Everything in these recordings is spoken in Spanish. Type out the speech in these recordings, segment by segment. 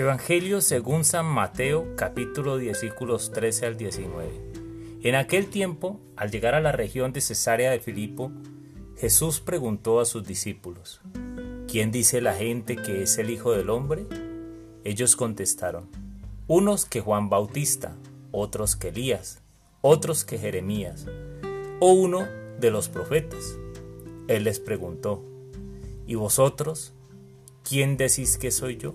Evangelio según San Mateo capítulo versículos 13 al 19. En aquel tiempo, al llegar a la región de Cesarea de Filipo, Jesús preguntó a sus discípulos, ¿quién dice la gente que es el Hijo del Hombre? Ellos contestaron, unos que Juan Bautista, otros que Elías, otros que Jeremías, o uno de los profetas. Él les preguntó, ¿y vosotros? ¿Quién decís que soy yo?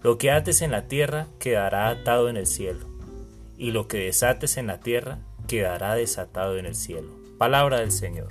Lo que ates en la tierra quedará atado en el cielo, y lo que desates en la tierra quedará desatado en el cielo. Palabra del Señor.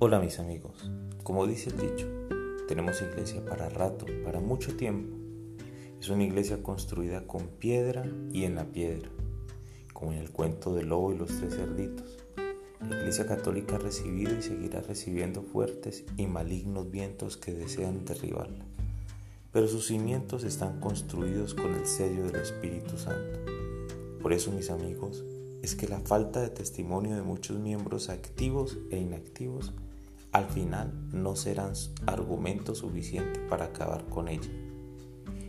Hola mis amigos, como dice el dicho, tenemos iglesia para rato, para mucho tiempo es una iglesia construida con piedra y en la piedra, como en el cuento del lobo y los tres cerditos. La Iglesia Católica ha recibido y seguirá recibiendo fuertes y malignos vientos que desean derribarla, pero sus cimientos están construidos con el sello del Espíritu Santo. Por eso, mis amigos, es que la falta de testimonio de muchos miembros activos e inactivos al final no serán argumento suficiente para acabar con ella.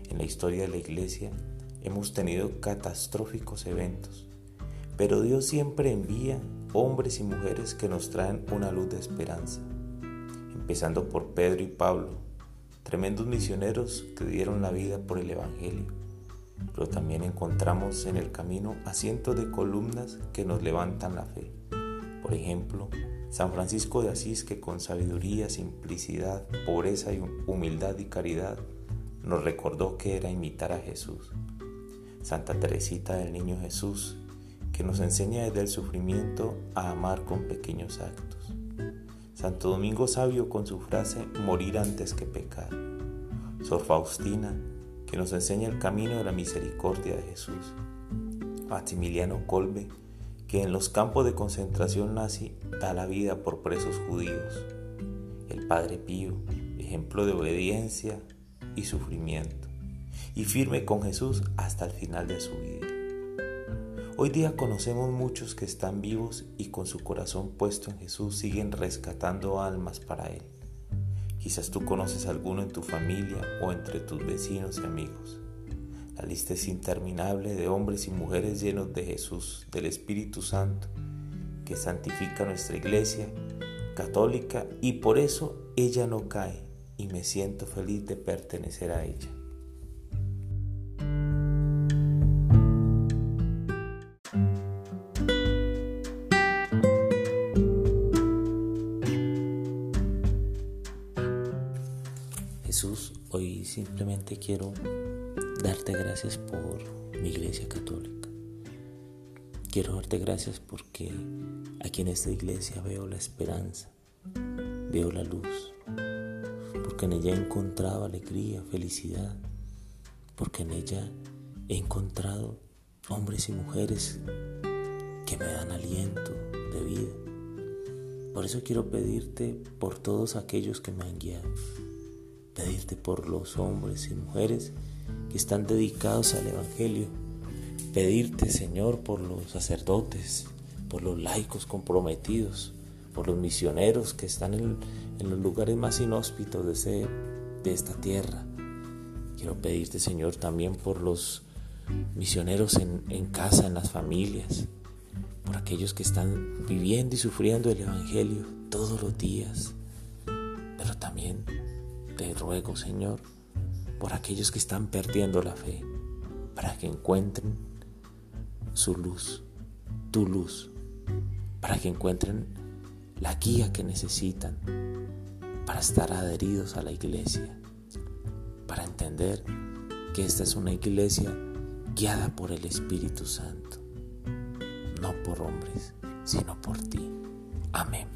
En la historia de la iglesia hemos tenido catastróficos eventos, pero Dios siempre envía hombres y mujeres que nos traen una luz de esperanza, empezando por Pedro y Pablo, tremendos misioneros que dieron la vida por el Evangelio, pero también encontramos en el camino a cientos de columnas que nos levantan la fe. Por ejemplo, San Francisco de Asís que con sabiduría, simplicidad, pobreza humildad y caridad nos recordó que era imitar a Jesús. Santa Teresita del Niño Jesús, que nos enseña desde el sufrimiento a amar con pequeños actos. Santo Domingo Sabio con su frase morir antes que pecar. Sor Faustina, que nos enseña el camino de la misericordia de Jesús. Maximiliano Colbe, que en los campos de concentración nazi da la vida por presos judíos. El Padre Pío, ejemplo de obediencia, y sufrimiento, y firme con Jesús hasta el final de su vida. Hoy día conocemos muchos que están vivos y con su corazón puesto en Jesús siguen rescatando almas para Él. Quizás tú conoces alguno en tu familia o entre tus vecinos y amigos. La lista es interminable de hombres y mujeres llenos de Jesús, del Espíritu Santo, que santifica nuestra iglesia católica y por eso ella no cae, y me siento feliz de pertenecer a ella. Jesús, hoy simplemente quiero darte gracias por mi iglesia católica. Quiero darte gracias porque aquí en esta iglesia veo la esperanza, veo la luz, porque en ella he encontrado alegría, felicidad, porque en ella he encontrado hombres y mujeres que me dan aliento de vida. Por eso quiero pedirte por todos aquellos que me han guiado, pedirte por los hombres y mujeres que están dedicados al Evangelio, pedirte Señor por los sacerdotes, por los laicos comprometidos, por los misioneros que están en, los lugares más inhóspitos de, de esta tierra. Quiero pedirte, Señor, también por los misioneros en, en casa, en las familias, por aquellos que están viviendo y sufriendo el Evangelio todos los días. Pero también te ruego, Señor, por aquellos que están perdiendo la fe, para que encuentren su luz, tu luz, para que encuentren la guía que necesitan para estar adheridos a la iglesia, para entender que esta es una iglesia guiada por el Espíritu Santo, no por hombres, sino por ti. Amén.